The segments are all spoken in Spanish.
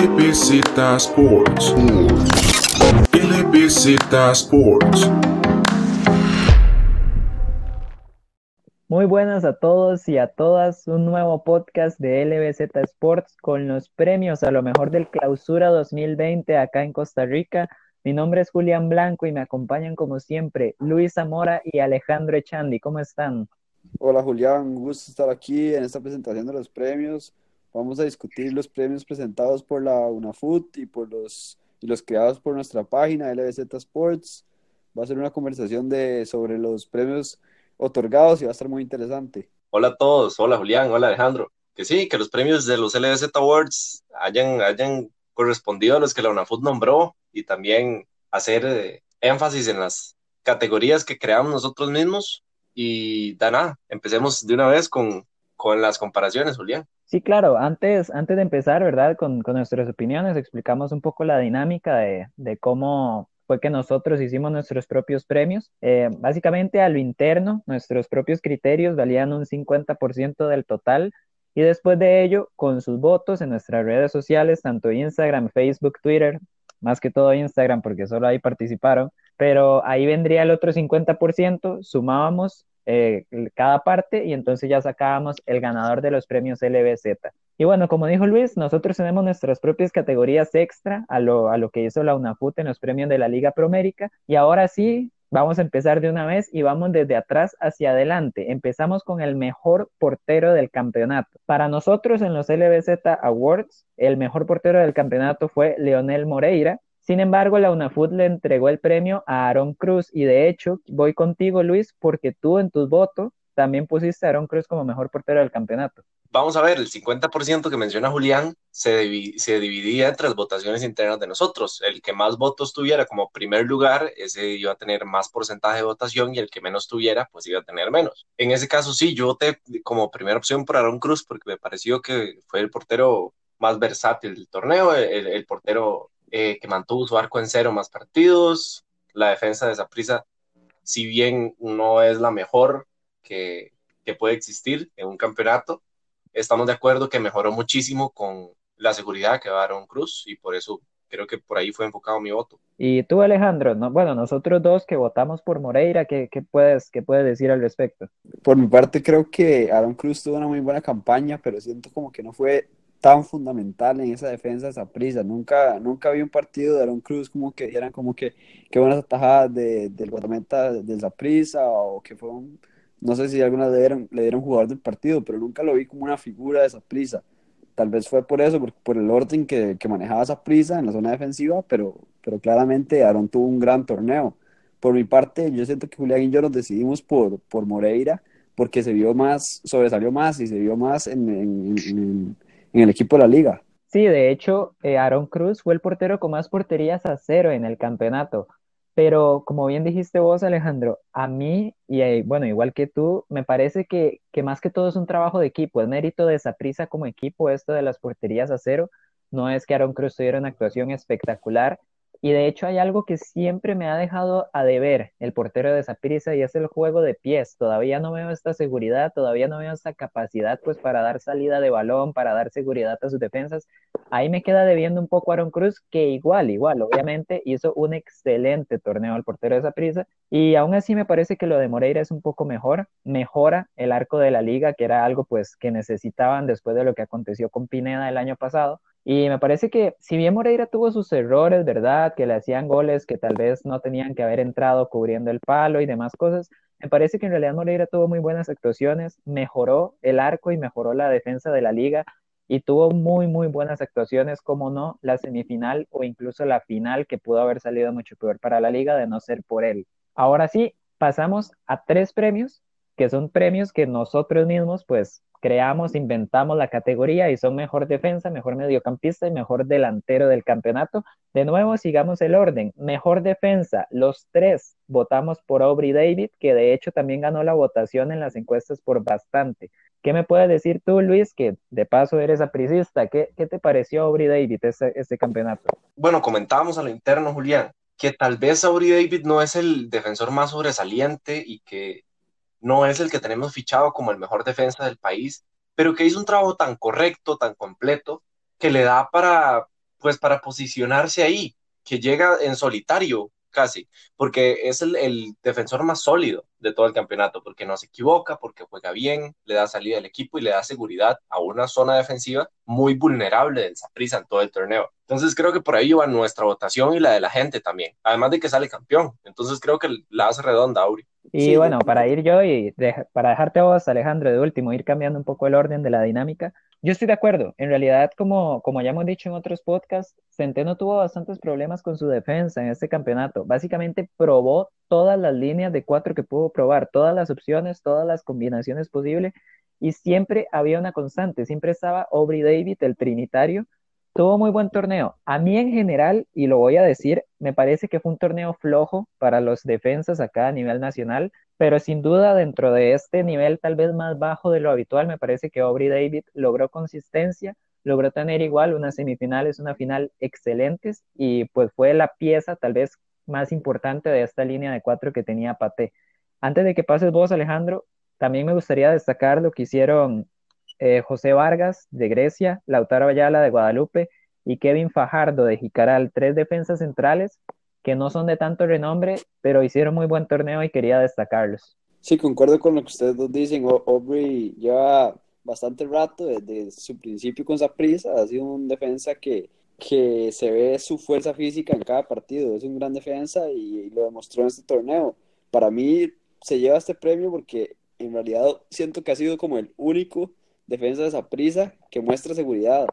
LBZ Sports. LBZ Sports. Muy buenas a todos y a todas, un nuevo podcast de LBZ Sports con los premios a lo mejor del clausura 2020 acá en Costa Rica. Mi nombre es Julián Blanco y me acompañan como siempre Luis Zamora y Alejandro Echandi. ¿Cómo están? Hola Julián, un gusto estar aquí en esta presentación de los premios. Vamos a discutir los premios presentados por la UNAFUT y por los, y los creados por nuestra página LBZ Sports. Va a ser una conversación de, sobre los premios otorgados y va a estar muy interesante. Hola a todos, hola Julián, hola Alejandro. Que sí, que los premios de los LBZ Awards hayan, hayan correspondido a los que la UNAFUT nombró y también hacer eh, énfasis en las categorías que creamos nosotros mismos. Y nada, empecemos de una vez con, con las comparaciones, Julián. Sí, claro, antes, antes de empezar, ¿verdad? Con, con nuestras opiniones, explicamos un poco la dinámica de, de cómo fue que nosotros hicimos nuestros propios premios. Eh, básicamente a lo interno, nuestros propios criterios valían un 50% del total y después de ello, con sus votos en nuestras redes sociales, tanto Instagram, Facebook, Twitter, más que todo Instagram porque solo ahí participaron, pero ahí vendría el otro 50%, sumábamos eh, cada parte y entonces ya sacábamos el ganador de los premios LBZ. Y bueno, como dijo Luis, nosotros tenemos nuestras propias categorías extra a lo, a lo que hizo la UNAFUT en los premios de la Liga Promérica. Y ahora sí, vamos a empezar de una vez y vamos desde atrás hacia adelante. Empezamos con el mejor portero del campeonato. Para nosotros en los LBZ Awards, el mejor portero del campeonato fue Leonel Moreira. Sin embargo, la UNAFUT le entregó el premio a Aaron Cruz y de hecho voy contigo, Luis, porque tú en tus votos también pusiste a Aaron Cruz como mejor portero del campeonato vamos a ver, el 50% que menciona Julián se, se, dividía entre las votaciones internas de nosotros. El que más votos tuviera como primer lugar, ese iba a tener más porcentaje de votación y el que menos tuviera, pues iba a tener menos. En ese caso, sí, yo voté como primera opción por Aaron Cruz porque me pareció que fue el portero más versátil del torneo, el, portero eh, que mantuvo su arco en cero más partidos. La defensa de esa prisa, si bien no es la mejor que, que puede existir en un campeonato, estamos de acuerdo que mejoró muchísimo con la seguridad que va Aaron Cruz y por eso creo que por ahí fue enfocado mi voto. Y tú, Alejandro, no, bueno, nosotros dos que votamos por Moreira, ¿qué, qué puedes, ¿qué puedes decir al respecto? Por mi parte, creo que Aaron Cruz tuvo una muy buena campaña, pero siento como que no fue tan fundamental en esa defensa esa prisa. Nunca, nunca vi un partido de Aaron Cruz como que eran como que qué buenas atajadas de, del guardameta de Zaprisa o que fue un, no sé si alguna le dieron, le dieron jugador del partido, pero nunca lo vi como una figura de esa prisa. Tal vez fue por eso, por, por el orden que, que, manejaba esa prisa en la zona defensiva, pero, pero claramente Aaron tuvo un gran torneo. Por mi parte, yo siento que Julián y yo nos decidimos por, por Moreira, porque se vio más, sobresalió más y se vio más en, en, en, en el equipo de la liga. Sí, de hecho, eh, Aaron Cruz fue el portero con más porterías a cero en el campeonato. Pero como bien dijiste vos, Alejandro, a mí, y eh, bueno, igual que tú, me parece que, que más que todo es un trabajo de equipo, es mérito de esa prisa como equipo esto de las porterías a cero. No es que Aaron Cruz tuviera una actuación espectacular, y de hecho hay algo que siempre me ha dejado a deber el portero de Saprissa y es el juego de pies. Todavía no veo esta seguridad, todavía no veo esta capacidad pues para dar salida de balón, para dar seguridad a sus defensas. Ahí me queda debiendo un poco Aaron Cruz, que igual, igual, obviamente hizo un excelente torneo el portero de Saprissa y aún así me parece que lo de Moreira es un poco mejor, mejora el arco de la liga, que era algo pues que necesitaban después de lo que aconteció con Pineda el año pasado y me parece que si bien Moreira tuvo sus errores, ¿verdad? Que le hacían goles que tal vez no tenían que haber entrado cubriendo el palo y demás cosas, me parece que en realidad Moreira tuvo muy buenas actuaciones, mejoró el arco y mejoró la defensa de la liga y tuvo muy, muy buenas actuaciones, como no, la semifinal o incluso la final que pudo haber salido mucho peor para la liga de no ser por él. Ahora sí, pasamos a tres premios, que son premios que nosotros mismos pues creamos, inventamos la categoría y son mejor defensa, mejor mediocampista y mejor delantero del campeonato. De nuevo, sigamos el orden. Mejor defensa, los tres votamos por Aubrey David, que de hecho también ganó la votación en las encuestas por bastante. ¿Qué me puedes decir tú, Luis, que de paso eres apricista? ¿Qué, qué te pareció Aubrey David este, este campeonato? Bueno, comentábamos a lo interno, Julián, que tal vez Aubrey David no es el defensor más sobresaliente y que no es el que tenemos fichado como el mejor defensa del país, pero que hizo un trabajo tan correcto, tan completo, que le da para pues para posicionarse ahí, que llega en solitario casi, porque es el, defensor más sólido de todo el campeonato, porque no se equivoca, porque juega bien, le da salida al equipo y le da seguridad a una zona defensiva muy vulnerable del Saprissa en todo el torneo. Entonces creo que por ahí va nuestra votación y la de la gente también, además de que sale campeón. Entonces creo que la hace redonda, Auri. Y sí, bueno, para ir yo y de, para dejarte a vos, Alejandro, de último, ir cambiando un poco el orden de la dinámica, yo estoy de acuerdo. En realidad, como, como ya hemos dicho en otros podcasts, Centeno tuvo bastantes problemas con su defensa en este campeonato. Básicamente probó todas las líneas de cuatro que pudo probar, todas las opciones, todas las combinaciones posibles, y siempre había una constante, siempre estaba Aubrey David, el trinitario, tuvo muy buen torneo. A mí en general, y lo voy a decir, me parece que fue un torneo flojo para los defensas acá a nivel nacional, pero sin duda dentro de este nivel tal vez más bajo de lo habitual, me parece que Aubrey David logró consistencia, logró tener igual unas semifinales, una final excelentes y pues fue la pieza tal vez más importante de esta línea de cuatro que tenía Pate. Antes de que pases vos, Alejandro, también me gustaría destacar lo que hicieron eh, José Vargas de Grecia, Lautaro Ayala de Guadalupe y Kevin Fajardo de Jicaral, tres defensas centrales que no son de tanto renombre, pero hicieron muy buen torneo y quería destacarlos. Sí, concuerdo con lo que ustedes dos dicen. Aubrey lleva bastante rato desde su principio con prisa, ha sido un defensa que, que se ve su fuerza física en cada partido, es un gran defensa y, y lo demostró en este torneo. Para mí se lleva este premio porque en realidad siento que ha sido como el único defensa de prisa que muestra seguridad.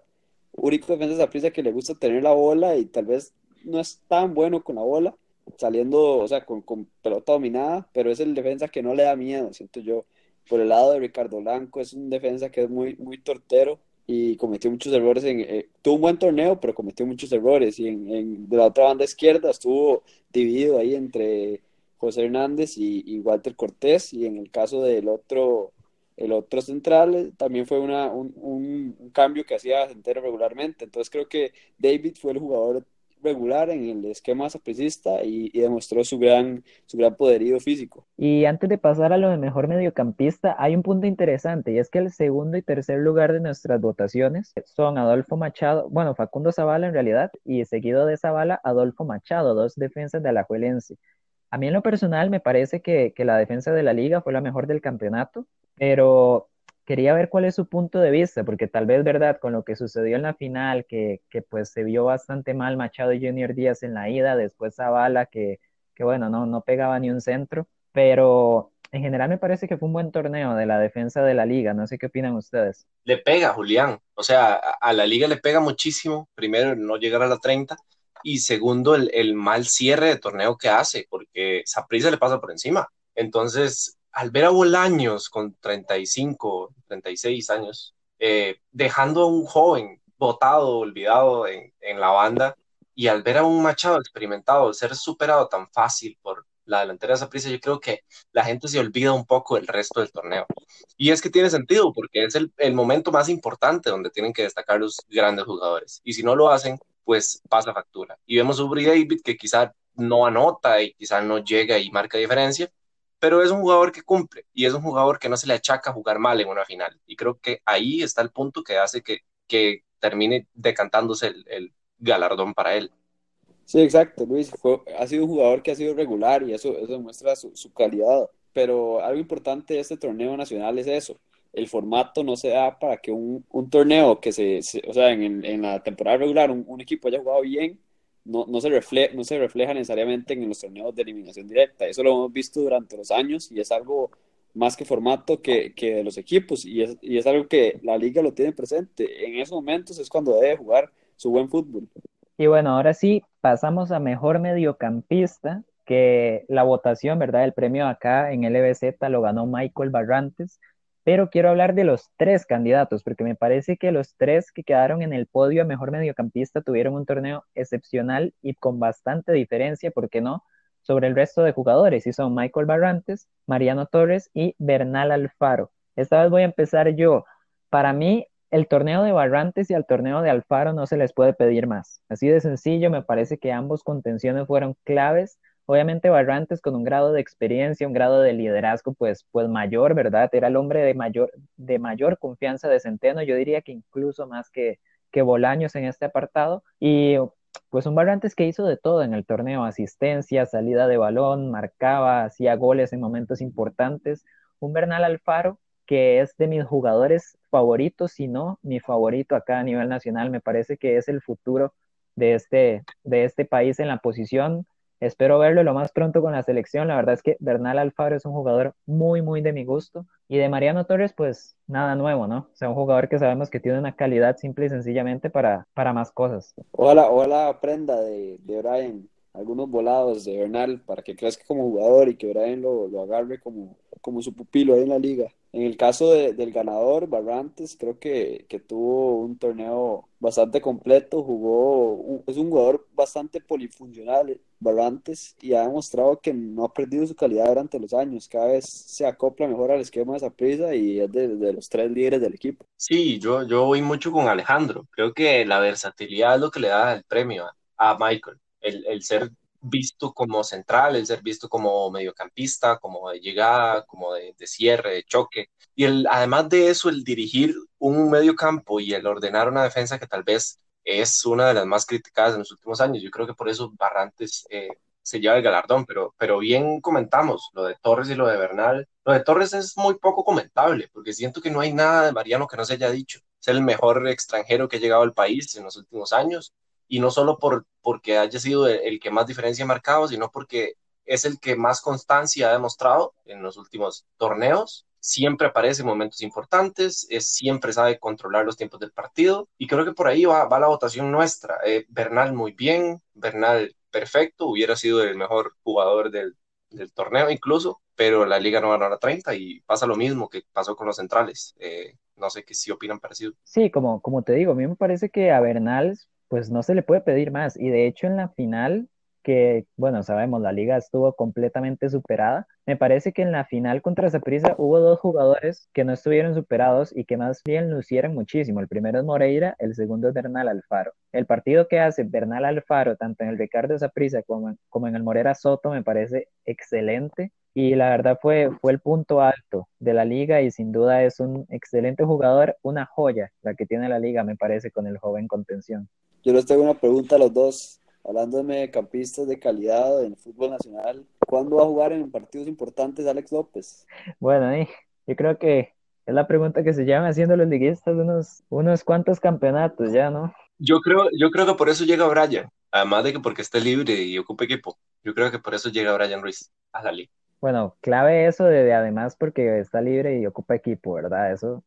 Único defensa de prisa que le gusta tener la bola y tal vez no es tan bueno con la bola, saliendo, o sea, con, con pelota dominada, pero es el defensa que no le da miedo, siento yo. Por el lado de Ricardo Blanco, es un defensa que es muy, muy tortero y cometió muchos errores. En, eh, tuvo un buen torneo, pero cometió muchos errores. Y en, de la otra banda izquierda estuvo dividido ahí entre José Hernández y Walter Cortés. Y en el caso del otro el otro central eh, también fue una, un, un, cambio que hacía Centeno regularmente. Entonces creo que David fue el jugador regular en el esquema sapricista y, y, demostró su gran, su gran poderío físico. Y antes de pasar a lo de mejor mediocampista, hay un punto interesante y es que el segundo y tercer lugar de nuestras votaciones son Adolfo Machado, bueno, Facundo Zavala en realidad, y seguido de Zavala, Adolfo Machado, dos defensas de Alajuelense. A mí en lo personal me parece que, que la defensa de la liga fue la mejor del campeonato pero quería ver cuál es su punto de vista, porque tal vez, ¿verdad? Con lo que sucedió en la final, que, que pues se vio bastante mal Machado y Junior Díaz en la ida, después Zavala, que, que bueno, no, no pegaba ni un centro, pero en general me parece que fue un buen torneo de la defensa de la liga, no sé qué opinan ustedes. Le pega, Julián, o sea, a la liga le pega muchísimo, primero no llegar a la 30, y segundo el, el mal cierre de torneo que hace, porque Saprissa le pasa por encima. Entonces, al ver a Bolaños con 35, 36 años, eh, dejando a un joven botado, olvidado en, la banda, y al ver a un Machado experimentado ser superado tan fácil por la delantera de prisa, yo creo que la gente se olvida un poco del resto del torneo. Y es que tiene sentido, porque es el, el momento más importante donde tienen que destacar los grandes jugadores. Y si no lo hacen, pues pasa factura. Y vemos a Uri David que quizá no anota y quizá no llega y marca diferencia, pero es un jugador que cumple y es un jugador que no se le achaca jugar mal en una final. Y creo que ahí está el punto que hace que, que termine decantándose el, el, galardón para él. Sí, exacto, Luis. Ha sido un jugador que ha sido regular y eso, eso demuestra su, su, calidad. Pero algo importante de este torneo nacional es eso. El formato no se da para que un, un torneo que se, se, o sea, en, en la temporada regular un, un equipo haya jugado bien no, no, se refleja, no se refleja necesariamente en los torneos de eliminación directa. Eso lo hemos visto durante los años y es algo más que formato que, que de los equipos y es, y es algo que la liga lo tiene presente. En esos momentos es cuando debe jugar su buen fútbol. Y bueno, ahora sí, pasamos a mejor mediocampista, que la votación, ¿verdad? El premio acá en LBZ lo ganó Michael Barrantes pero quiero hablar de los tres candidatos, porque me parece que los tres que quedaron en el podio a mejor mediocampista tuvieron un torneo excepcional y con bastante diferencia, ¿por qué no?, sobre el resto de jugadores, y son Michael Barrantes, Mariano Torres y Bernal Alfaro. Esta vez voy a empezar yo. Para mí, el torneo de Barrantes y el torneo de Alfaro no se les puede pedir más. Así de sencillo, me parece que ambos contenciones fueron claves Obviamente Barrantes con un grado de experiencia, un grado de liderazgo pues, pues mayor, ¿verdad? Era el hombre de mayor, de mayor confianza de Centeno, yo diría que incluso más que, que Bolaños en este apartado. Y pues un Barrantes que hizo de todo en el torneo, asistencia, salida de balón, marcaba, hacía goles en momentos importantes. Un Bernal Alfaro que es de mis jugadores favoritos, si no mi favorito acá a nivel nacional, me parece que es el futuro de este, de este país en la posición. Espero verlo lo más pronto con la selección. La verdad es que Bernal Alfaro es un jugador muy, muy de mi gusto. Y de Mariano Torres, pues nada nuevo, ¿no? O sea, un jugador que sabemos que tiene una calidad simple y sencillamente para, para más cosas. Ojalá, ojalá aprenda de, de Brian algunos volados de Bernal para que crezca como jugador y que Brian lo, lo agarre como, como su pupilo ahí en la liga. En el caso del ganador, Barrantes, creo que, que, tuvo un torneo bastante completo, jugó, es un jugador bastante polifuncional, Barrantes, y ha demostrado que no ha perdido su calidad durante los años, cada vez se acopla mejor al esquema de esa prisa y es de, de, los tres líderes del equipo. Sí, yo, yo voy mucho con Alejandro, creo que la versatilidad es lo que le da el premio a Michael, el, ser visto como central, el ser visto como mediocampista, como de llegada, como de, de cierre, de choque. Y el, además de eso, el dirigir un mediocampo y el ordenar una defensa que tal vez es una de las más criticadas en los últimos años. Yo creo que por eso Barrantes eh, se lleva el galardón, pero, pero bien comentamos lo de Torres y lo de Bernal. Lo de Torres es muy poco comentable, porque siento que no hay nada de Mariano que no se haya dicho. Es el mejor extranjero que ha llegado al país en los últimos años y no solo por, porque haya sido el, que más diferencia ha marcado, sino porque es el que más constancia ha demostrado en los últimos torneos. Siempre aparece en momentos importantes, es, siempre sabe controlar los tiempos del partido y creo que por ahí va, va la votación nuestra. Eh, Bernal muy bien, Bernal perfecto, hubiera sido el mejor jugador del, del torneo incluso, pero la liga no ganó la 30 y pasa lo mismo que pasó con los centrales. Eh, no sé qué si opinan parecido. Sí, como, como te digo, a mí me parece que a Bernal pues no se le puede pedir más. Y de hecho en la final, que bueno, sabemos, la liga estuvo completamente superada, me parece que en la final contra Zaprisa hubo dos jugadores que no estuvieron superados y que más bien lucieron muchísimo. El primero es Moreira, el segundo es Bernal Alfaro. El partido que hace Bernal Alfaro, tanto en el Ricardo Zaprisa como, como en el Morera Soto, me parece excelente y la verdad fue, fue el punto alto de la liga y sin duda es un excelente jugador, una joya la que tiene la liga, me parece, con el joven contención. Yo les tengo una pregunta a los dos, hablando de campistas de calidad en el fútbol nacional. ¿Cuándo va a jugar en partidos importantes Alex López? Bueno, yo creo que es la pregunta que se llaman haciendo los liguistas unos, unos cuantos campeonatos ya, ¿no? Yo creo, yo creo que por eso llega Brian, además de que porque esté libre y ocupe equipo. Yo creo que por eso llega Brian Ruiz a la liga. Bueno, clave eso de, de, además porque está libre y ocupa equipo, ¿verdad? Eso,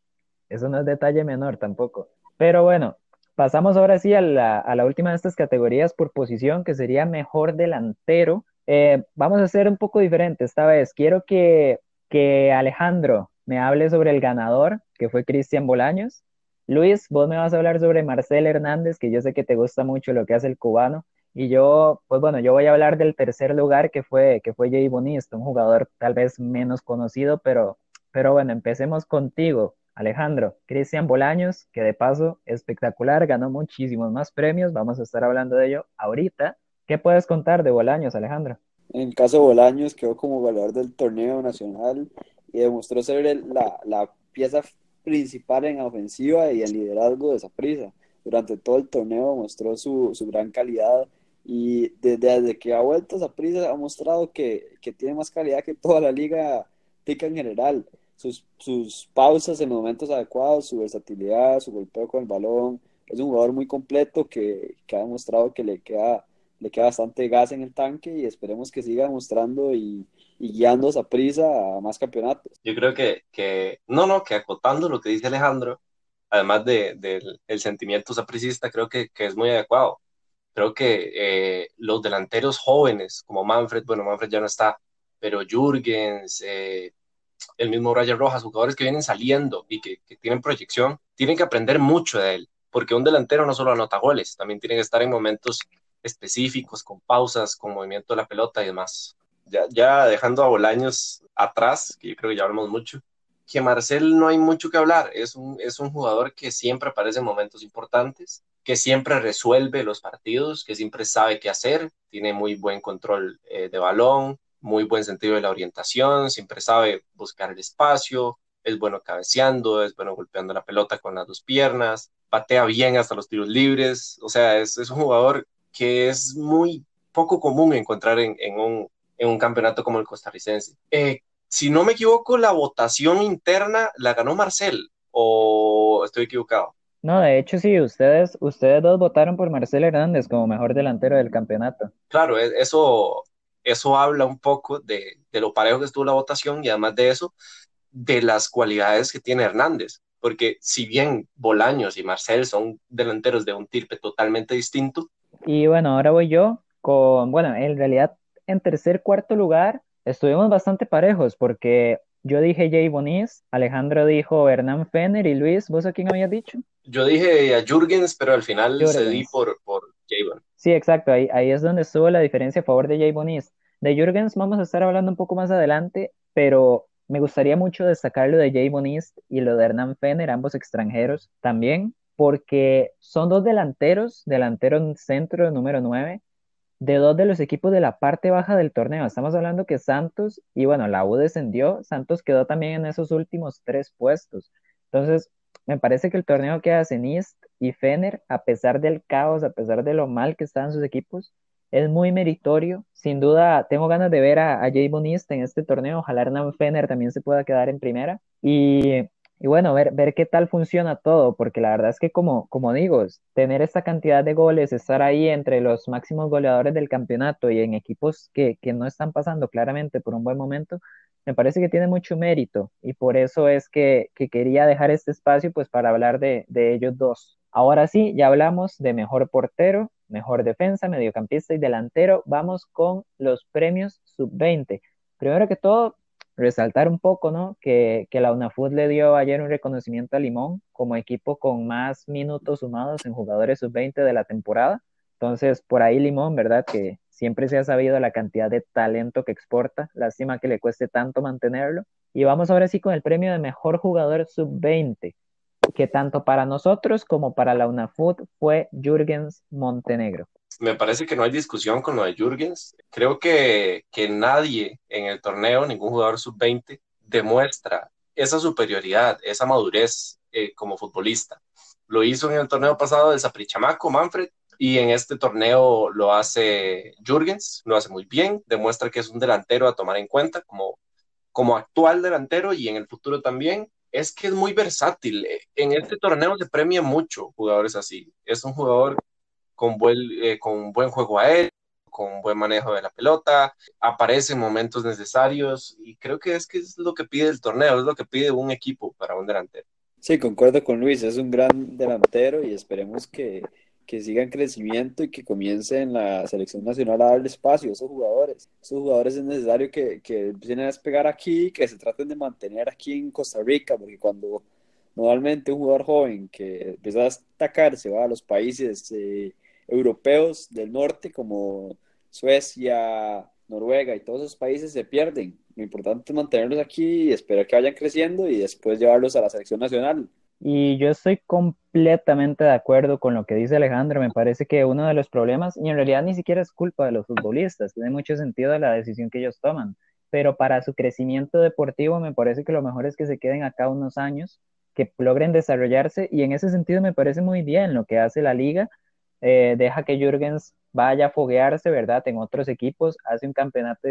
eso no es detalle menor tampoco. Pero bueno, Pasamos ahora sí a la, a la, última de estas categorías por posición, que sería mejor delantero. Eh, vamos a hacer un poco diferente esta vez. Quiero que, que Alejandro me hable sobre el ganador, que fue Cristian Bolaños. Luis, vos me vas a hablar sobre Marcel Hernández, que yo sé que te gusta mucho lo que hace el cubano. Y yo, pues bueno, yo voy a hablar del tercer lugar, que fue, que fue Jay Bonista, un jugador tal vez menos conocido, pero, pero bueno, empecemos contigo. Alejandro, Cristian Bolaños, que de paso espectacular, ganó muchísimos más premios, vamos a estar hablando de ello ahorita. ¿Qué puedes contar de Bolaños, Alejandro? En el caso de Bolaños, quedó como goleador del torneo nacional y demostró ser la, la pieza principal en ofensiva y en liderazgo de esa prisa. Durante todo el torneo mostró su, su gran calidad y desde, desde, que ha vuelto esa prisa ha mostrado que, que tiene más calidad que toda la liga tica en general sus, sus pausas en los momentos adecuados, su versatilidad, su golpeo con el balón. Es un jugador muy completo que, que, ha demostrado que le queda, le queda bastante gas en el tanque y esperemos que siga demostrando y, y guiando esa prisa a más campeonatos. Yo creo que, que, no, no, que acotando lo que dice Alejandro, además del de, el sentimiento sapricista, creo que, que, es muy adecuado. Creo que eh, los delanteros jóvenes, como Manfred, bueno, Manfred ya no está, pero Jürgens, eh, el mismo Ryan Rojas, jugadores que vienen saliendo y que, que, tienen proyección, tienen que aprender mucho de él, porque un delantero no solo anota goles, también tiene que estar en momentos específicos, con pausas, con movimiento de la pelota y demás. Ya, ya dejando a Bolaños atrás, que yo creo que ya hablamos mucho, que Marcel no hay mucho que hablar, es un, es un jugador que siempre aparece en momentos importantes, que siempre resuelve los partidos, que siempre sabe qué hacer, tiene muy buen control eh, de balón, muy buen sentido de la orientación, siempre sabe buscar el espacio, es bueno cabeceando, es bueno golpeando la pelota con las dos piernas, patea bien hasta los tiros libres, o sea, es, un jugador que es muy poco común encontrar en, en, un, en un, campeonato como el costarricense. Eh, si no me equivoco, la votación interna la ganó Marcel, o estoy equivocado. No, de hecho sí, ustedes, ustedes dos votaron por Marcel Hernández como mejor delantero del campeonato. Claro, e, eso, eso habla un poco de, de lo parejo que estuvo la votación y además de eso, de las cualidades que tiene Hernández porque si bien Bolaños y Marcel son delanteros de un tirpe totalmente distinto. Y bueno, ahora voy yo con, bueno, en realidad en tercer, cuarto lugar estuvimos bastante parejos porque yo dije Jay Bonis, Alejandro dijo Hernán Fener y Luis, ¿vos a quién habías dicho? Yo dije a Jürgens, pero al final Jürgens. cedí por, por Jay Bonis. Sí, exacto, ahí, ahí es donde estuvo la diferencia a favor de Jay Bonis. De Jürgens vamos a estar hablando un poco más adelante, pero me gustaría mucho destacar lo de Jay Bonist y lo de Hernán Fener, ambos extranjeros también, porque son dos delanteros, delantero centro número 9, de dos de los equipos de la parte baja del torneo. Estamos hablando que Santos, y bueno, la U descendió, Santos quedó también en esos últimos tres puestos. Entonces, me parece que el torneo que hacen East y Fener, a pesar del caos, a pesar de lo mal que están sus equipos, es muy meritorio. Sin duda, tengo ganas de ver a, a Jay Bonista en este torneo. Ojalá Hernán Fener también se pueda quedar en primera. Y, y, bueno, ver, ver qué tal funciona todo, porque la verdad es que, como, como digo, tener esta cantidad de goles, estar ahí entre los máximos goleadores del campeonato y en equipos que, que no están pasando claramente por un buen momento, me parece que tiene mucho mérito. Y por eso es que, que quería dejar este espacio pues para hablar de, de ellos dos. Ahora sí, ya hablamos de mejor portero, mejor defensa, mediocampista y delantero. Vamos con los premios sub-20. Primero que todo, resaltar un poco, ¿no? Que, que la UNAFUT le dio ayer un reconocimiento a Limón como equipo con más minutos sumados en jugadores sub-20 de la temporada. Entonces, por ahí Limón, ¿verdad? Que siempre se ha sabido la cantidad de talento que exporta. Lástima que le cueste tanto mantenerlo. Y vamos ahora sí con el premio de mejor jugador sub-20 que tanto para nosotros como para la UNAFUT fue Jürgens Montenegro. Me parece que no hay discusión con lo de Jürgens. Creo que, que nadie en el torneo, ningún jugador sub-20, demuestra esa superioridad, esa madurez eh, como futbolista. Lo hizo en el torneo pasado del Saprichamaco, Manfred, y en este torneo lo hace Jürgens, lo hace muy bien, demuestra que es un delantero a tomar en cuenta como, como actual delantero y en el futuro también es que es muy versátil. En este torneo se premia mucho jugadores así. Es un jugador con buen, eh, con buen juego aéreo, con buen manejo de la pelota, aparece en momentos necesarios y creo que es que es lo que pide el torneo, es lo que pide un equipo para un delantero. Sí, concuerdo con Luis, es un gran delantero y esperemos que, que siga en crecimiento y que comience en la selección nacional a darle espacio a esos jugadores. Esos jugadores es necesario que, que empiecen a despegar aquí, que se traten de mantener aquí en Costa Rica, porque cuando normalmente un jugador joven que empieza a destacarse va a los países eh, europeos del norte como Suecia, Noruega y todos esos países se pierden. Lo importante es mantenerlos aquí y esperar que vayan creciendo y después llevarlos a la selección nacional. Y yo estoy completamente de acuerdo con lo que dice Alejandro. Me parece que uno de los problemas, y en realidad ni siquiera es culpa de los futbolistas, tiene mucho sentido la decisión que ellos toman, pero para su crecimiento deportivo me parece que lo mejor es que se queden acá unos años, que logren desarrollarse, y en ese sentido me parece muy bien lo que hace la liga. Eh, deja que Jürgens vaya a foguearse, ¿verdad? En otros equipos, hace un campeonato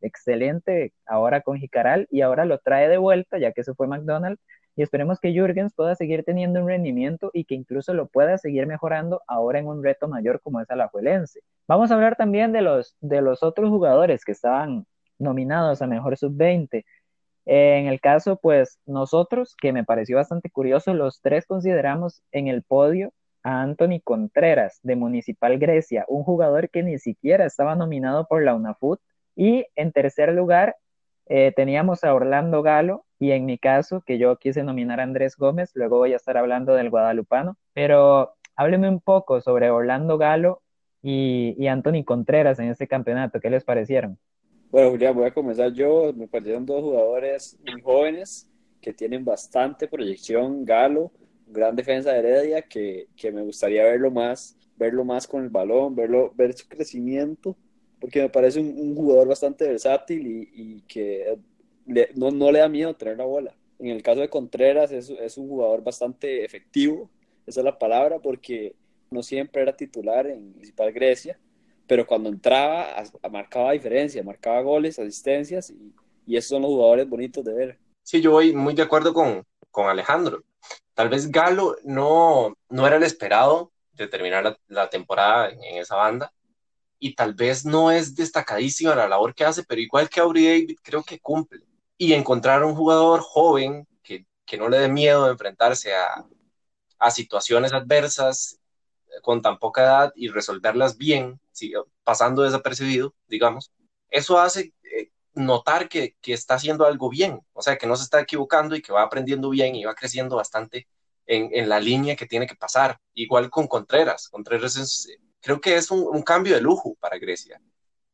excelente ahora con Jicaral y ahora lo trae de vuelta, ya que se fue McDonald's y esperemos que Jürgens pueda seguir teniendo un rendimiento y que incluso lo pueda seguir mejorando ahora en un reto mayor como es Alajuelense. Vamos a hablar también de los, de los otros jugadores que estaban nominados a Mejor Sub-20. En el caso, pues nosotros, que me pareció bastante curioso, los tres consideramos en el podio a Anthony Contreras de Municipal Grecia, un jugador que ni siquiera estaba nominado por la UNAFUT. Y en tercer lugar eh, teníamos a Orlando Galo y en mi caso, que yo quise nominar a Andrés Gómez, luego voy a estar hablando del guadalupano, pero hábleme un poco sobre Orlando Galo y, y Anthony Contreras en este campeonato, ¿qué les parecieron? Bueno, Julián, voy a comenzar yo. Me parecieron dos jugadores muy jóvenes que tienen bastante proyección. Galo, gran defensa de Heredia, que, que me gustaría verlo más, verlo más con el balón, verlo, ver su crecimiento porque me parece un, jugador bastante versátil y, que no, no, le da miedo tener la bola. En el caso de Contreras es, es un jugador bastante efectivo, esa es la palabra, porque no siempre era titular en Municipal Grecia, pero cuando entraba marcaba diferencia, marcaba goles, asistencias y, y, esos son los jugadores bonitos de ver. Sí, yo voy muy de acuerdo con, con Alejandro. Tal vez Galo no, no era el esperado de terminar la, temporada en, esa banda y tal vez no es destacadísima la labor que hace, pero igual que Aubrey David creo que cumple. Y encontrar un jugador joven que, que no le dé miedo de enfrentarse a, a situaciones adversas con tan poca edad y resolverlas bien, pasando desapercibido, digamos, eso hace eh, notar que, que, está haciendo algo bien, o sea, que no se está equivocando y que va aprendiendo bien y va creciendo bastante en, en la línea que tiene que pasar. Igual con Contreras, Contreras es, creo que es un, cambio de lujo para Grecia.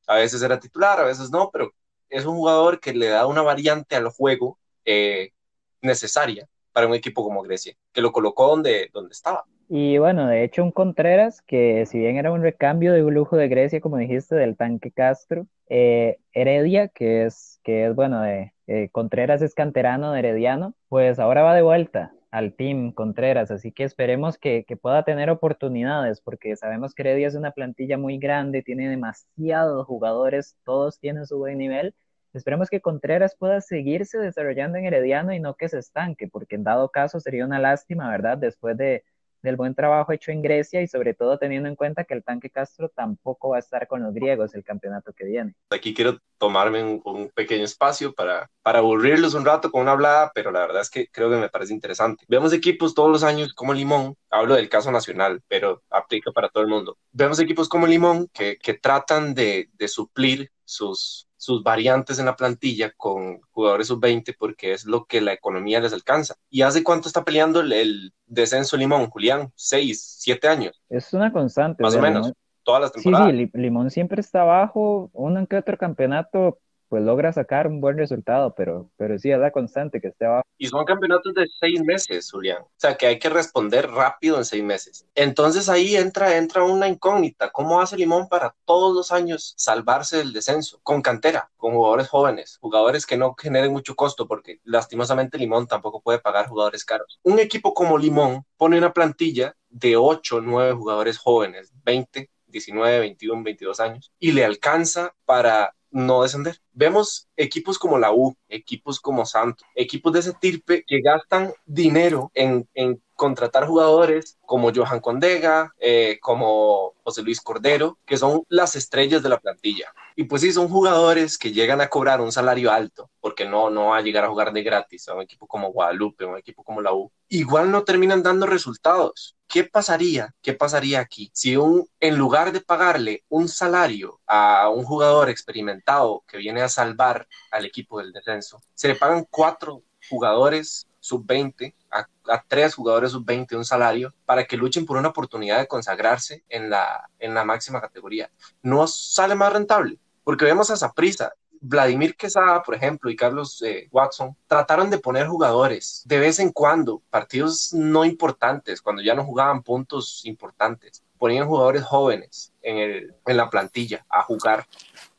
A veces era titular, a veces no, pero es un jugador que le da una variante al juego eh, necesaria para un equipo como Grecia, que lo colocó donde, donde estaba. Y bueno, de hecho un Contreras que si bien era un recambio de lujo de Grecia, como dijiste, del tanque Castro, eh, Heredia, que es, que es bueno, de, eh, Contreras es canterano de Herediano, pues ahora va de vuelta al team Contreras, así que esperemos que, que, pueda tener oportunidades, porque sabemos que Heredia es una plantilla muy grande, tiene demasiados jugadores, todos tienen su buen nivel, Esperemos que Contreras pueda seguirse desarrollando en Herediano y no que se estanque, porque en dado caso sería una lástima, ¿verdad? Después de, del buen trabajo hecho en Grecia y sobre todo teniendo en cuenta que el tanque Castro tampoco va a estar con los griegos el campeonato que viene. Aquí quiero tomarme un, pequeño espacio para, para aburrirlos un rato con una hablada, pero la verdad es que creo que me parece interesante. Vemos equipos todos los años como Limón, hablo del caso nacional, pero aplica para todo el mundo. Vemos equipos como Limón que, que tratan de, de suplir sus, sus variantes en la plantilla con jugadores sub-20 porque es lo que la economía les alcanza. ¿Y hace cuánto está peleando el, el descenso Limón, Julián? ¿Seis, siete años? Es una constante. Más o menos, todas las temporadas. Sí, sí, Limón siempre está abajo, uno que otro campeonato pues logra sacar un buen resultado, pero, pero sí es la constante que esté abajo. Y son campeonatos de seis meses, Julián. O sea, que hay que responder rápido en seis meses. Entonces ahí entra, entra una incógnita. ¿Cómo hace Limón para todos los años salvarse del descenso? Con cantera, con jugadores jóvenes, jugadores que no generen mucho costo, porque lastimosamente Limón tampoco puede pagar jugadores caros. Un equipo como Limón pone una plantilla de 8, 9 jugadores jóvenes, 20, 19, 21, 22 años, y le alcanza para no descender. Vemos equipos como la U, equipos como Santos, equipos de ese tirpe que gastan dinero en, en contratar jugadores como Johan Condega, eh, como José Luis Cordero, que son las estrellas de la plantilla. Y pues sí, son jugadores que llegan a cobrar un salario alto, porque no, no va a llegar a jugar de gratis a un equipo como Guadalupe, un equipo como la U. Igual no terminan dando resultados. ¿Qué pasaría? ¿Qué pasaría aquí? Si un, en lugar de pagarle un salario a un jugador experimentado que viene a salvar al equipo del descenso, se le pagan cuatro jugadores sub-20, a, tres jugadores sub-20 un salario para que luchen por una oportunidad de consagrarse en la, en la máxima categoría. No sale más rentable, porque vemos a Saprisa, Vladimir Quesada, por ejemplo, y Carlos eh, Watson trataron de poner jugadores de vez en cuando, partidos no importantes, cuando ya no jugaban puntos importantes, ponían jugadores jóvenes en, el, en la plantilla a jugar.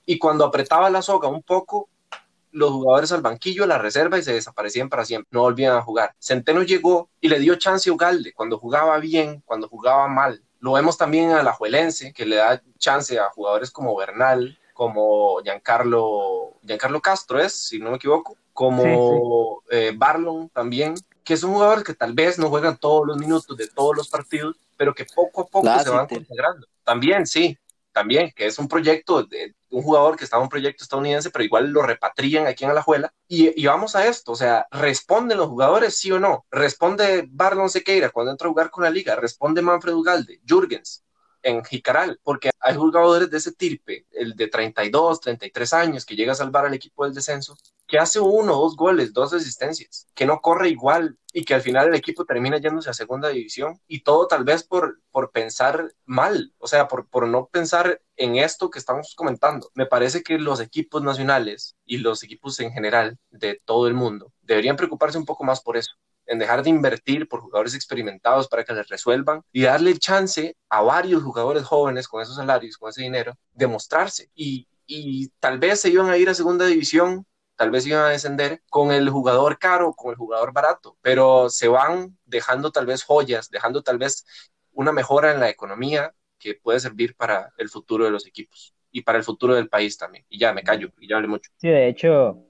Y cuando apretaba la soga un poco, los jugadores al banquillo, a la reserva y se desaparecían para siempre, no volvían a jugar. Centeno llegó y le dio chance a Ugalde cuando jugaba bien, cuando jugaba mal. Lo vemos también a la Juelense, que le da chance a jugadores como Bernal, como Giancarlo, Giancarlo Castro, es, si no me equivoco, como sí, sí. Eh, Barlon también, que son jugadores que tal vez no juegan todos los minutos de todos los partidos, pero que poco a poco se van sí, consagrando. También, sí, también, que es un proyecto de un jugador que estaba en un proyecto estadounidense, pero igual lo repatrian aquí en Alajuela. Y, y vamos a esto, o sea, ¿responden los jugadores, sí o no? ¿Responde Barlon Sequeira cuando entra a jugar con la liga? ¿Responde Manfred Ugalde? ¿Jürgens? En Jicaral, porque hay jugadores de ese tirpe, el de 32, 33 años, que llega a salvar al equipo del descenso, que hace uno, dos goles, dos asistencias, que no corre igual y que al final el equipo termina yéndose a segunda división y todo tal vez por, por pensar mal, o sea, por, por no pensar en esto que estamos comentando. Me parece que los equipos nacionales y los equipos en general de todo el mundo deberían preocuparse un poco más por eso en dejar de invertir por jugadores experimentados para que les resuelvan y darle chance a varios jugadores jóvenes con esos salarios, con ese dinero, de mostrarse. Y, y tal vez se iban a ir a segunda división tal vez iban a descender con el jugador caro, con el jugador barato, pero se van dejando tal vez joyas, dejando tal vez una mejora en la economía que puede servir para el futuro de los equipos y para el futuro del país también. Y ya me callo, y ya hablé mucho. Sí, de hecho,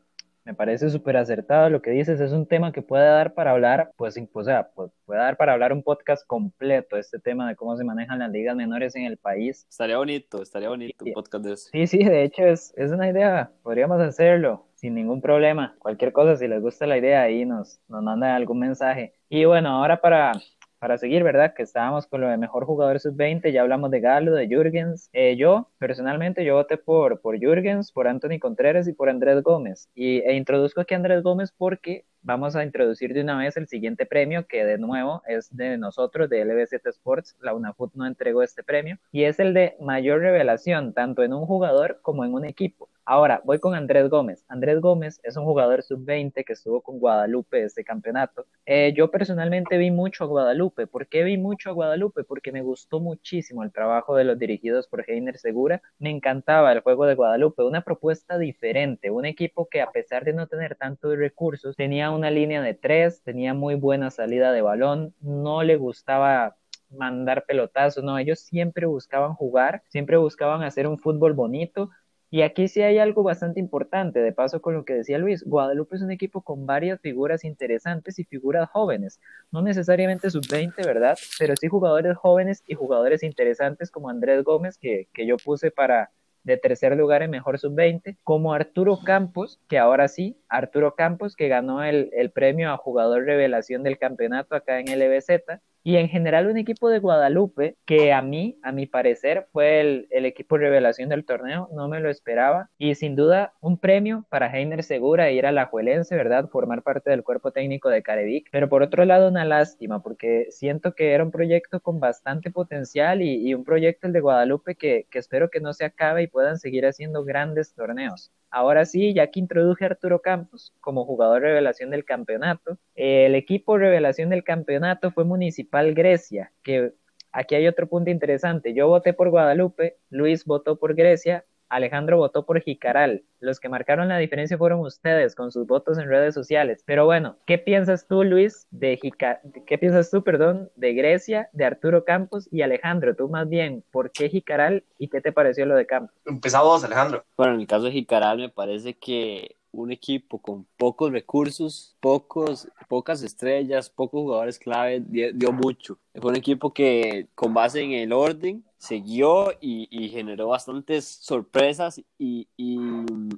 me parece súper acertado lo que dices. Es un tema que puede dar para hablar, pues, o sea, pues, puede dar para hablar un podcast completo, este tema de cómo se manejan las ligas menores en el país. Estaría bonito, estaría bonito un podcast de eso. Sí, sí, de hecho es, es una idea, podríamos hacerlo sin ningún problema. Cualquier cosa, si les gusta la idea, ahí nos, nos mandan algún mensaje. Y bueno, ahora para, para seguir, ¿verdad? Que estábamos con lo de mejor jugador sub-20, ya hablamos de Galo, de Jürgens. Eh, yo, personalmente, yo voté por, por Jürgens, por Anthony Contreras y por Andrés Gómez. Y, e introduzco aquí a Andrés Gómez porque vamos a introducir de una vez el siguiente premio, que de nuevo es de nosotros, de LB7 Sports. La UNAFUT no entregó este premio. Y es el de mayor revelación, tanto en un jugador como en un equipo. Ahora, voy con Andrés Gómez. Andrés Gómez es un jugador sub-20 que estuvo con Guadalupe este campeonato. Eh, yo personalmente vi mucho a Guadalupe. ¿Por qué vi mucho a Guadalupe? Porque me gustó muchísimo el trabajo de los dirigidos por Heiner Segura. Me encantaba el juego de Guadalupe, una propuesta diferente, un equipo que a pesar de no tener tantos recursos, tenía una línea de tres, tenía muy buena salida de balón, no le gustaba mandar pelotazos, no, ellos siempre buscaban jugar, siempre buscaban hacer un fútbol bonito, y aquí sí hay algo bastante importante, de paso con lo que decía Luis, Guadalupe es un equipo con varias figuras interesantes y figuras jóvenes, no necesariamente sub-20, ¿verdad? Pero sí jugadores jóvenes y jugadores interesantes como Andrés Gómez, que, que yo puse para de tercer lugar en mejor sub-20, como Arturo Campos, que ahora sí, Arturo Campos, que ganó el, el premio a jugador revelación del campeonato acá en LBZ, y en general un equipo de Guadalupe que a mí, a mi parecer, fue el, el, equipo revelación del torneo, no me lo esperaba y sin duda un premio para Heiner Segura ir a la Juelense, ¿verdad? Formar parte del cuerpo técnico de Carevic, pero por otro lado una lástima porque siento que era un proyecto con bastante potencial y, un proyecto el de Guadalupe que, que espero que no se acabe y puedan seguir haciendo grandes torneos. Ahora sí, ya que introduje a Arturo Campos como jugador revelación del campeonato, el equipo revelación del campeonato fue Municipal Grecia, que aquí hay otro punto interesante. Yo voté por Guadalupe, Luis votó por Grecia, Alejandro votó por Jicaral. Los que marcaron la diferencia fueron ustedes con sus votos en redes sociales. Pero bueno, ¿qué piensas tú, Luis, de Jica ¿Qué piensas tú, perdón, de Grecia, de Arturo Campos y Alejandro? Tú más bien, ¿por qué Jicaral y qué te pareció lo de Campos? Empezamos, Alejandro. Bueno, en el caso de Jicaral me parece que un equipo con pocos recursos, pocos, pocas estrellas, pocos jugadores clave, dio mucho. Fue un equipo que con base en el orden siguió y, y generó bastantes sorpresas y, y,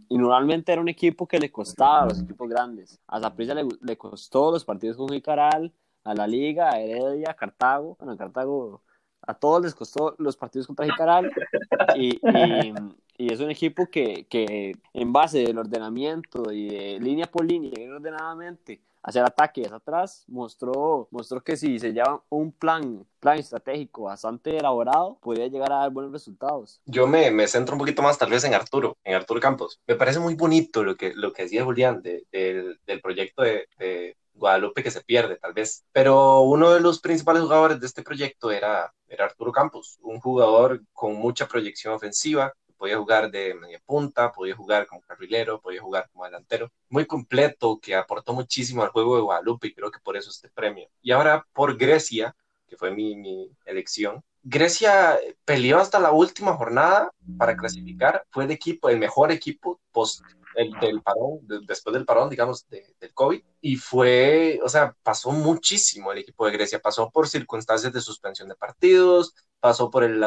normalmente era un equipo que le costaba a los equipos grandes. A Zaprisa le, le costó los partidos con Jicaral, a la Liga, a Heredia, a Cartago. Bueno, Cartago a todos les costó los partidos contra Jicaral y, y, y, es un equipo que, que en base del ordenamiento y de línea por línea, ordenadamente, hacer ataques atrás, mostró, mostró que si se lleva un plan, plan estratégico bastante elaborado, podría llegar a dar buenos resultados. Yo me, me centro un poquito más tal vez en Arturo, en Arturo Campos. Me parece muy bonito lo que, lo que decía Julián de, de, del proyecto de Guadalupe que se pierde, tal vez. Pero uno de los principales jugadores de este proyecto era, era Arturo Campos, un jugador con mucha proyección ofensiva, podía jugar de media punta, podía jugar como carrilero, podía jugar como delantero, muy completo, que aportó muchísimo al juego de Guadalupe y creo que por eso este premio. Y ahora por Grecia, que fue mi, mi elección, Grecia peleó hasta la última jornada para clasificar, fue el equipo, el mejor equipo post el, del parón, de, después del parón, digamos, de, del COVID, y fue, o sea, pasó muchísimo el equipo de Grecia, pasó por circunstancias de suspensión de partidos, pasó por el,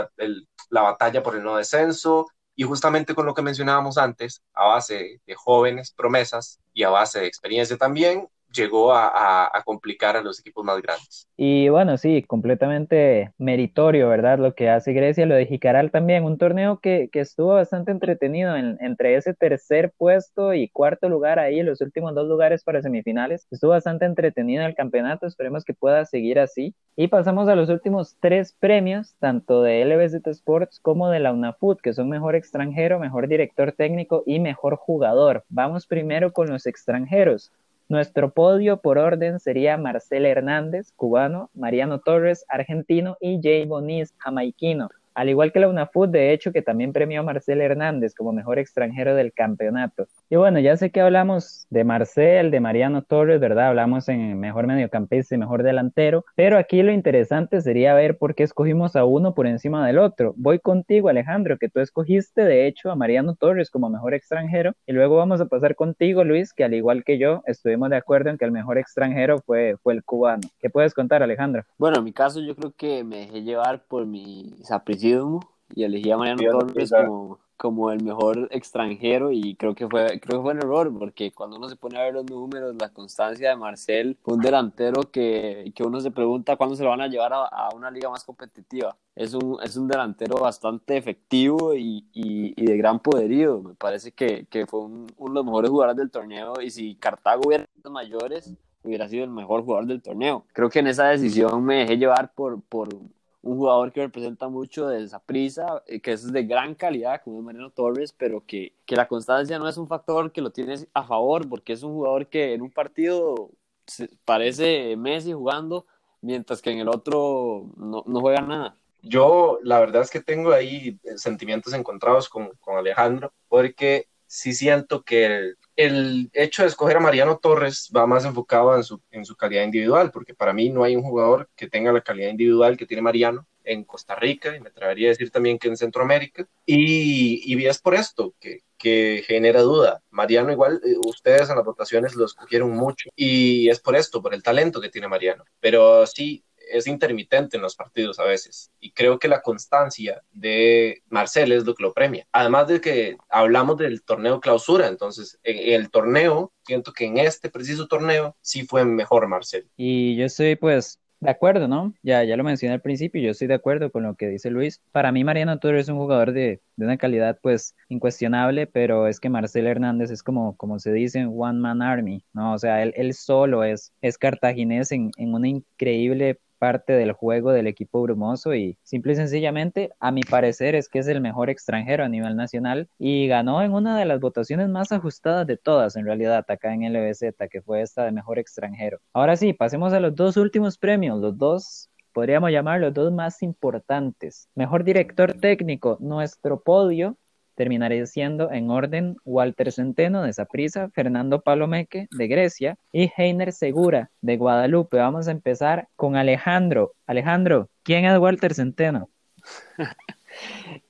la batalla por el no descenso, y justamente con lo que mencionábamos antes, a base de jóvenes promesas y a base de experiencia también, llegó a, complicar a los equipos más grandes. Y bueno, sí, completamente meritorio, ¿verdad? Lo que hace Grecia, lo de Jicaral también, un torneo que, estuvo bastante entretenido en, entre ese tercer puesto y cuarto lugar ahí, los últimos dos lugares para semifinales. Estuvo bastante entretenido el campeonato, esperemos que pueda seguir así. Y pasamos a los últimos tres premios, tanto de LBZ Sports como de la UNAFUT, que son mejor extranjero, mejor director técnico y mejor jugador. Vamos primero con los extranjeros. Nuestro podio por orden sería Marcel Hernández, cubano, Mariano Torres, argentino, y Jay Boniz, jamaiquino. Al igual que la UNAFUT, de hecho, que también premió a Marcel Hernández como mejor extranjero del campeonato. Y bueno, ya sé que hablamos de Marcel, de Mariano Torres, ¿verdad? Hablamos en mejor mediocampista y mejor delantero, pero aquí lo interesante sería ver por qué escogimos a uno por encima del otro. Voy contigo, Alejandro, que tú escogiste, de hecho, a Mariano Torres como mejor extranjero, y luego vamos a pasar contigo, Luis, que al igual que yo, estuvimos de acuerdo en que el mejor extranjero fue, fue el cubano. ¿Qué puedes contar, Alejandro? Bueno, en mi caso yo creo que me dejé llevar por mi sapricismo y elegí a Mariano Torres como, como el mejor extranjero y creo que fue creo que fue un error porque cuando uno se pone a ver los números la constancia de Marcel fue un delantero que, que uno se pregunta cuándo se lo van a llevar a, a una liga más competitiva. Es un, es un delantero bastante efectivo y, y, y de gran poderío. Me parece que, que fue un, uno de los mejores jugadores del torneo y si Cartago hubiera sido mayores hubiera sido el mejor jugador del torneo. Creo que en esa decisión me dejé llevar por, por un jugador que representa mucho de esa prisa, eh, que es de gran calidad, como es Mariano Torres, pero que, que la constancia no es un factor que lo tienes a favor, porque es un jugador que en un partido parece Messi jugando, mientras que en el otro no, no juega nada. Yo la verdad es que tengo ahí sentimientos encontrados con, con Alejandro, porque sí siento que el, hecho de escoger a Mariano Torres va más enfocado en su, en su calidad individual, porque para mí no hay un jugador que tenga la calidad individual que tiene Mariano en Costa Rica, y me atrevería a decir también que en Centroamérica, y, y es por esto que, que genera duda. Mariano igual, eh, ustedes en las votaciones lo escogieron mucho, y es por esto, por el talento que tiene Mariano, pero sí, es intermitente en los partidos a veces. Y creo que la constancia de Marcel es lo que lo premia. Además de que hablamos del torneo clausura, entonces en el torneo, siento que en este preciso torneo sí fue mejor Marcel. Y yo estoy pues de acuerdo, ¿no? Ya, ya lo mencioné al principio, yo estoy de acuerdo con lo que dice Luis. Para mí Mariano Torres es un jugador de, de, una calidad pues incuestionable, pero es que Marcel Hernández es como, como se dice, One Man Army, ¿no? O sea, él, él solo es, es cartaginés en, en una increíble parte del juego del equipo brumoso y simple y sencillamente, a mi parecer, es que es el mejor extranjero a nivel nacional y ganó en una de las votaciones más ajustadas de todas, en realidad, acá en LBZ, que fue esta de mejor extranjero. Ahora sí, pasemos a los dos últimos premios, los dos podríamos llamar los dos más importantes. Mejor director técnico, nuestro podio terminaría siendo en orden Walter Centeno de Saprissa, Fernando Palomeque de Grecia y Heiner Segura de Guadalupe. Vamos a empezar con Alejandro. Alejandro, ¿quién es Walter Centeno?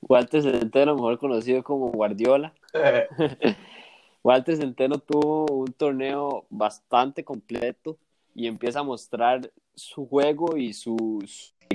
Walter Centeno, mejor conocido como Guardiola. Walter Centeno tuvo un torneo bastante completo y empieza a mostrar su juego y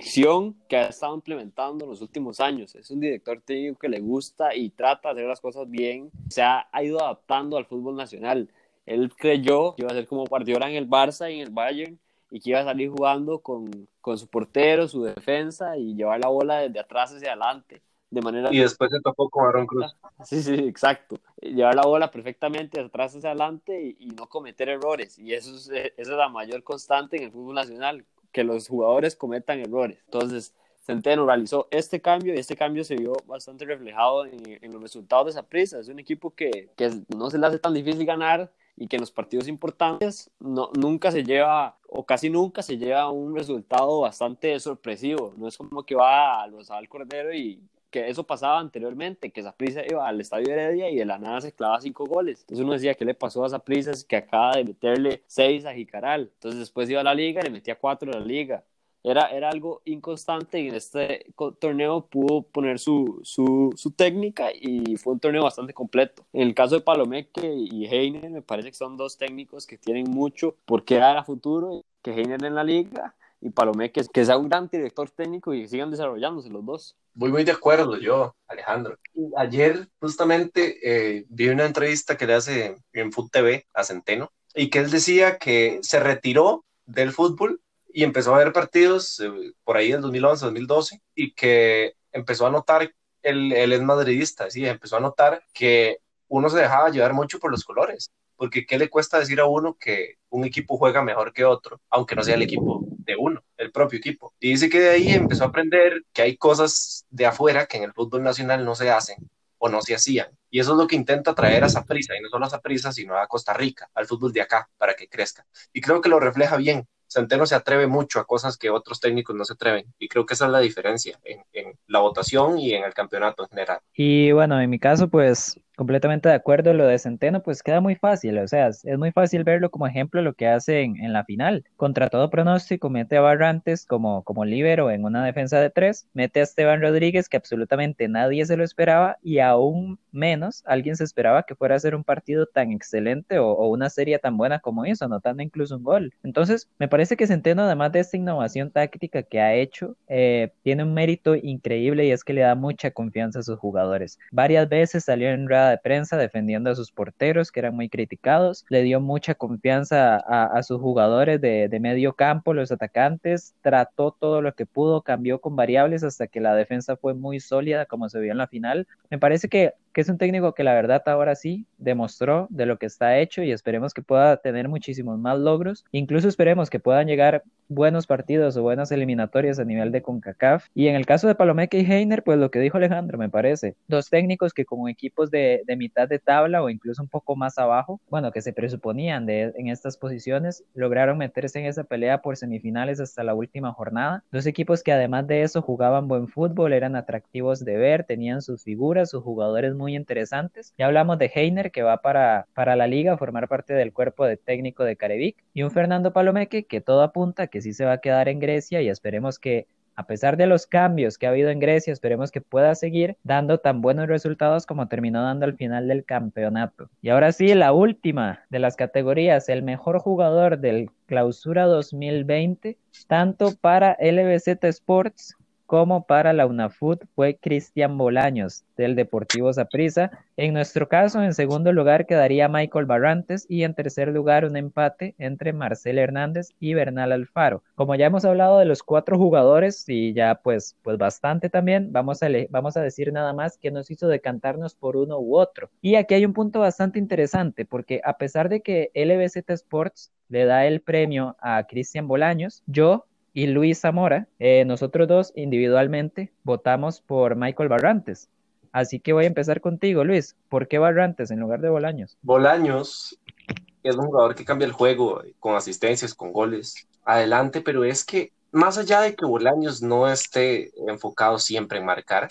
sus que ha estado implementando en los últimos años. Es un director técnico que le gusta y trata de hacer las cosas bien. Se ha, ha ido adaptando al fútbol nacional. Él creyó que iba a ser como Guardiola en el Barça y en el Bayern y que iba a salir jugando con, con su portero, su defensa y llevar la bola desde atrás hacia adelante. De manera... Y después se tocó con Aaron Cruz. Sí, sí, exacto. Llevar la bola perfectamente de atrás hacia adelante y, y no cometer errores. Y eso es, esa es la mayor constante en el fútbol nacional que los jugadores cometan errores. Entonces, Centeno realizó este cambio y este cambio se vio bastante reflejado en, en los resultados de esa prisa. Es un equipo que, que, no se le hace tan difícil ganar y que en los partidos importantes no, nunca se lleva o casi nunca se lleva un resultado bastante sorpresivo. No es como que va a los al Cordero y, que eso pasaba anteriormente, que esa prisa iba al estadio Heredia y de la nada se clavaba cinco goles. Entonces uno decía, ¿qué le pasó a? Es que acaba de meterle seis a Jicaral. Entonces después iba a la liga y le metía cuatro a la liga. Era, era algo inconstante y en este torneo pudo poner su, su, su, técnica y fue un torneo bastante completo. En el caso de Palomeque y Heiner, me parece que son dos técnicos que tienen mucho por qué dar a futuro, que Heiner en la liga y Palomé, que, sea un gran director técnico y sigan desarrollándose los dos. Muy, muy de acuerdo yo, Alejandro. Ayer justamente eh, vi una entrevista que le hace en Food TV a Centeno y que él decía que se retiró del fútbol y empezó a ver partidos eh, por ahí en 2011, 2012 y que empezó a notar, él, él es madridista, sí, empezó a notar que uno se dejaba llevar mucho por los colores porque ¿qué le cuesta decir a uno que un equipo juega mejor que otro, aunque no sea el equipo de uno, el propio equipo? Y dice que de ahí empezó a aprender que hay cosas de afuera que en el fútbol nacional no se hacen o no se hacían. Y eso es lo que intenta traer a Saprissa, y no solo a Saprissa, sino a Costa Rica, al fútbol de acá, para que crezca. Y creo que lo refleja bien, Centeno se atreve mucho a cosas que otros técnicos no se atreven. Y creo que esa es la diferencia en, en la votación y en el campeonato en general. Y bueno, en mi caso, pues completamente de acuerdo, lo de Centeno pues queda muy fácil, o sea, es muy fácil verlo como ejemplo lo que hace en, la final. Contra todo pronóstico, mete a Barrantes como, como líbero en una defensa de tres, mete a Esteban Rodríguez que absolutamente nadie se lo esperaba y aún menos alguien se esperaba que fuera a ser un partido tan excelente o, una serie tan buena como hizo, anotando incluso un gol. Entonces, me parece que Centeno, además de esta innovación táctica que ha hecho, eh, tiene un mérito increíble y es que le da mucha confianza a sus jugadores. Varias veces salió en de prensa defendiendo a sus porteros, que eran muy criticados, le dio mucha confianza a, a sus jugadores de, de, medio campo, los atacantes, trató todo lo que pudo, cambió con variables hasta que la defensa fue muy sólida, como se vio en la final. Me parece que que es un técnico que la verdad ahora sí demostró de lo que está hecho y esperemos que pueda tener muchísimos más logros. Incluso esperemos que puedan llegar buenos partidos o buenas eliminatorias a nivel de CONCACAF. Y en el caso de Palomeque y Heiner, pues lo que dijo Alejandro, me parece, dos técnicos que con equipos de, de mitad de tabla o incluso un poco más abajo, bueno, que se presuponían de, en estas posiciones, lograron meterse en esa pelea por semifinales hasta la última jornada. Dos equipos que además de eso jugaban buen fútbol, eran atractivos de ver, tenían sus figuras, sus jugadores muy interesantes. Ya hablamos de Heiner, que va para, para la liga a formar parte del cuerpo de técnico de Carevic, y un Fernando Palomeque que todo apunta que sí se va a quedar en Grecia y esperemos que a pesar de los cambios que ha habido en Grecia, esperemos que pueda seguir dando tan buenos resultados como terminó dando al final del campeonato. Y ahora sí, la última de las categorías, el mejor jugador del Clausura 2020, tanto para LBZ Sports como para la UNAFUT fue Cristian Bolaños del Deportivo Saprissa. En nuestro caso, en segundo lugar quedaría Michael Barrantes y en tercer lugar un empate entre Marcel Hernández y Bernal Alfaro. Como ya hemos hablado de los cuatro jugadores y ya pues, pues bastante también, vamos a, vamos a decir nada más que nos hizo decantarnos por uno u otro. Y aquí hay un punto bastante interesante porque a pesar de que LBZ Sports le da el premio a Cristian Bolaños, yo y Luis Zamora, eh, nosotros dos individualmente votamos por Michael Barrantes. Así que voy a empezar contigo, Luis. ¿Por qué Barrantes en lugar de Bolaños? Bolaños es un jugador que cambia el juego con asistencias, con goles. Adelante, pero es que más allá de que Bolaños no esté enfocado siempre en marcar,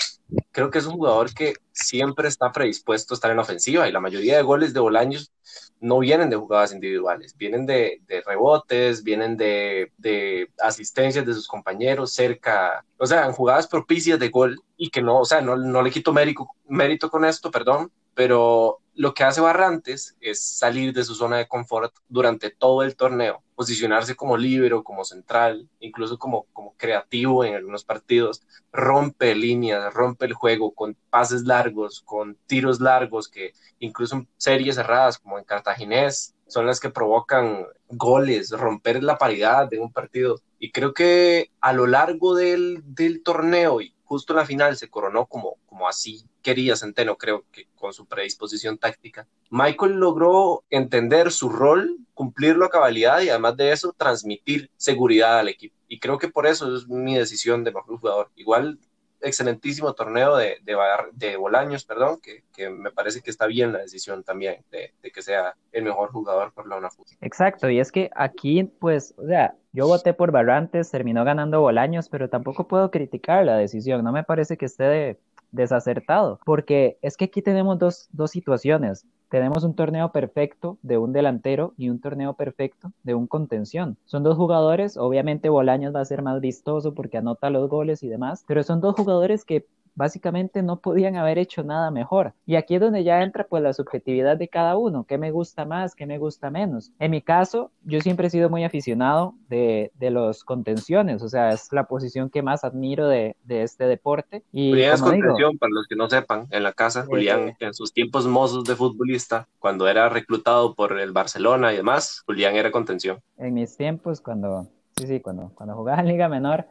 creo que es un jugador que siempre está predispuesto a estar en ofensiva y la mayoría de goles de Bolaños no vienen de jugadas individuales, vienen de, rebotes, vienen de, de, asistencias de sus compañeros cerca, o sea, en jugadas propicias de gol y que no, o sea, no, le quito mérito con esto, perdón, pero lo que hace Barrantes es salir de su zona de confort durante todo el torneo, posicionarse como líbero, como central, incluso como, como creativo en algunos partidos, rompe líneas, rompe el juego con pases largos, con tiros largos, que incluso en series cerradas como en Cartaginés son las que provocan goles, romper la paridad de un partido. Y creo que a lo largo del, del torneo y justo en la final se coronó como, como así quería Centeno, creo que con su predisposición táctica. Michael logró entender su rol, cumplirlo a cabalidad y además de eso transmitir seguridad al equipo. Y creo que por eso es mi decisión de mejor jugador. Igual excelentísimo torneo de, de, de Bolaños, perdón, que, que, me parece que está bien la decisión también de, de, que sea el mejor jugador por la UNAFUT. Exacto, y es que aquí, pues, o sea, yo voté por Barrantes, terminó ganando Bolaños, pero tampoco puedo criticar la decisión, no me parece que esté de, desacertado, porque es que aquí tenemos dos, dos situaciones. Tenemos un torneo perfecto de un delantero y un torneo perfecto de un contención. Son dos jugadores, obviamente Bolaños va a ser más vistoso porque anota los goles y demás, pero son dos jugadores que básicamente no podían haber hecho nada mejor. Y aquí es donde ya entra pues la subjetividad de cada uno, qué me gusta más, qué me gusta menos. En mi caso, yo siempre he sido muy aficionado de, de los contenciones, o sea, es la posición que más admiro de, de este deporte. Y, Julián es contención, digo, para los que no sepan, en la casa, Julián, eh, en sus tiempos mozos de futbolista, cuando era reclutado por el Barcelona y demás, Julián era contención. En mis tiempos, cuando, sí, sí, cuando, cuando jugaba en Liga Menor,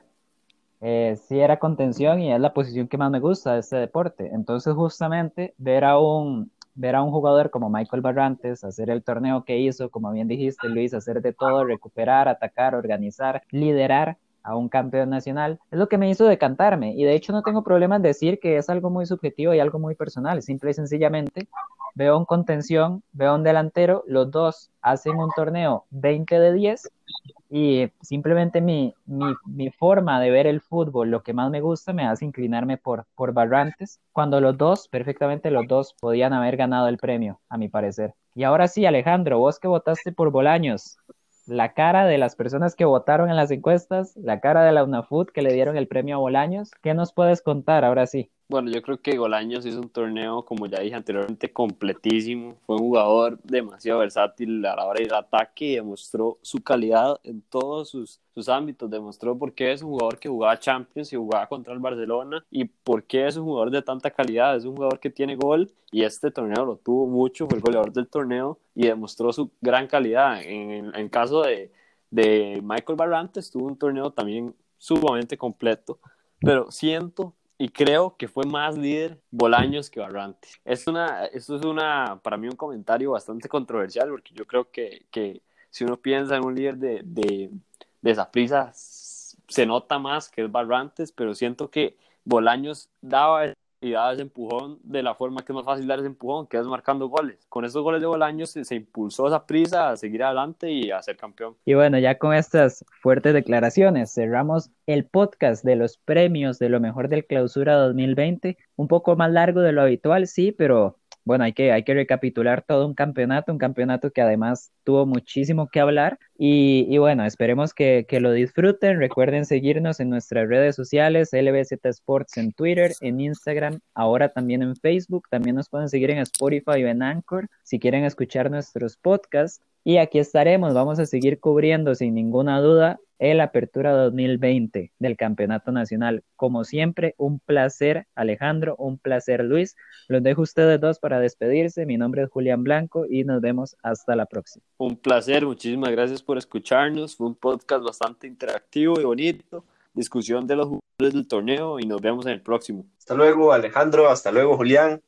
eh, sí era contención y es la posición que más me gusta de este deporte. Entonces, justamente, ver a un, ver a un jugador como Michael Barrantes hacer el torneo que hizo, como bien dijiste, Luis, hacer de todo, recuperar, atacar, organizar, liderar a un campeón nacional, es lo que me hizo decantarme. Y de hecho no tengo problema en decir que es algo muy subjetivo y algo muy personal. Simple y sencillamente veo un contención, veo un delantero, los dos hacen un torneo 20 de 10 y simplemente mi, mi, mi, forma de ver el fútbol, lo que más me gusta, me hace inclinarme por, por Barrantes, cuando los dos, perfectamente los dos, podían haber ganado el premio, a mi parecer. Y ahora sí, Alejandro, vos que votaste por Bolaños, la cara de las personas que votaron en las encuestas, la cara de la UNAFUT que le dieron el premio a Bolaños, ¿qué nos puedes contar ahora sí? Bueno, yo creo que Golaños hizo un torneo, como ya dije anteriormente, completísimo. Fue un jugador demasiado versátil a la hora de ataque y demostró su calidad en todos sus, sus ámbitos. Demostró por qué es un jugador que jugaba Champions y jugaba contra el Barcelona y por qué es un jugador de tanta calidad. Es un jugador que tiene gol y este torneo lo tuvo mucho, fue el goleador del torneo y demostró su gran calidad. En el caso de, de Michael Barrantes, tuvo un torneo también sumamente completo, pero siento y creo que fue más líder Bolaños que Barrantes. Es una, esto es una, para mí un comentario bastante controversial porque yo creo que, que si uno piensa en un líder de, de, de esa prisa, se nota más que es Barrantes, pero siento que Bolaños daba y daba ese empujón de la forma que es más fácil dar ese empujón, que es marcando goles. Con esos goles de Bolaños se, se, impulsó esa prisa a seguir adelante y a ser campeón. Y bueno, ya con estas fuertes declaraciones cerramos el podcast de los premios de lo mejor del clausura 2020, un poco más largo de lo habitual, sí, pero bueno, hay que, hay que recapitular todo un campeonato, un campeonato que además tuvo muchísimo que hablar. Y, y bueno, esperemos que, que, lo disfruten. Recuerden seguirnos en nuestras redes sociales, LBZ Sports en Twitter, en Instagram, ahora también en Facebook. También nos pueden seguir en Spotify o en Anchor si quieren escuchar nuestros podcasts. Y aquí estaremos, vamos a seguir cubriendo sin ninguna duda el Apertura 2020 del Campeonato Nacional. Como siempre, un placer, Alejandro, un placer, Luis. Los dejo ustedes dos para despedirse. Mi nombre es Julián Blanco y nos vemos hasta la próxima. Un placer, muchísimas gracias por escucharnos. Fue un podcast bastante interactivo y bonito. Discusión de los jugadores del torneo y nos vemos en el próximo. Hasta luego, Alejandro. Hasta luego, Julián.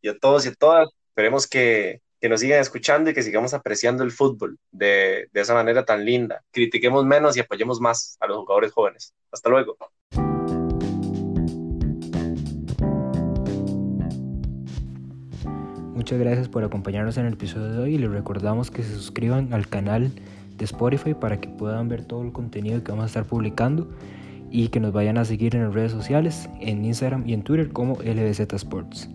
Y a todos y a todas. Esperemos que que nos sigan escuchando y que sigamos apreciando el fútbol de, esa manera tan linda. Critiquemos menos y apoyemos más a los jugadores jóvenes. Hasta luego. Muchas gracias por acompañarnos en el episodio de hoy y les recordamos que se suscriban al canal de Spotify para que puedan ver todo el contenido que vamos a estar publicando y que nos vayan a seguir en las redes sociales, en Instagram y en Twitter como LBZ Sports.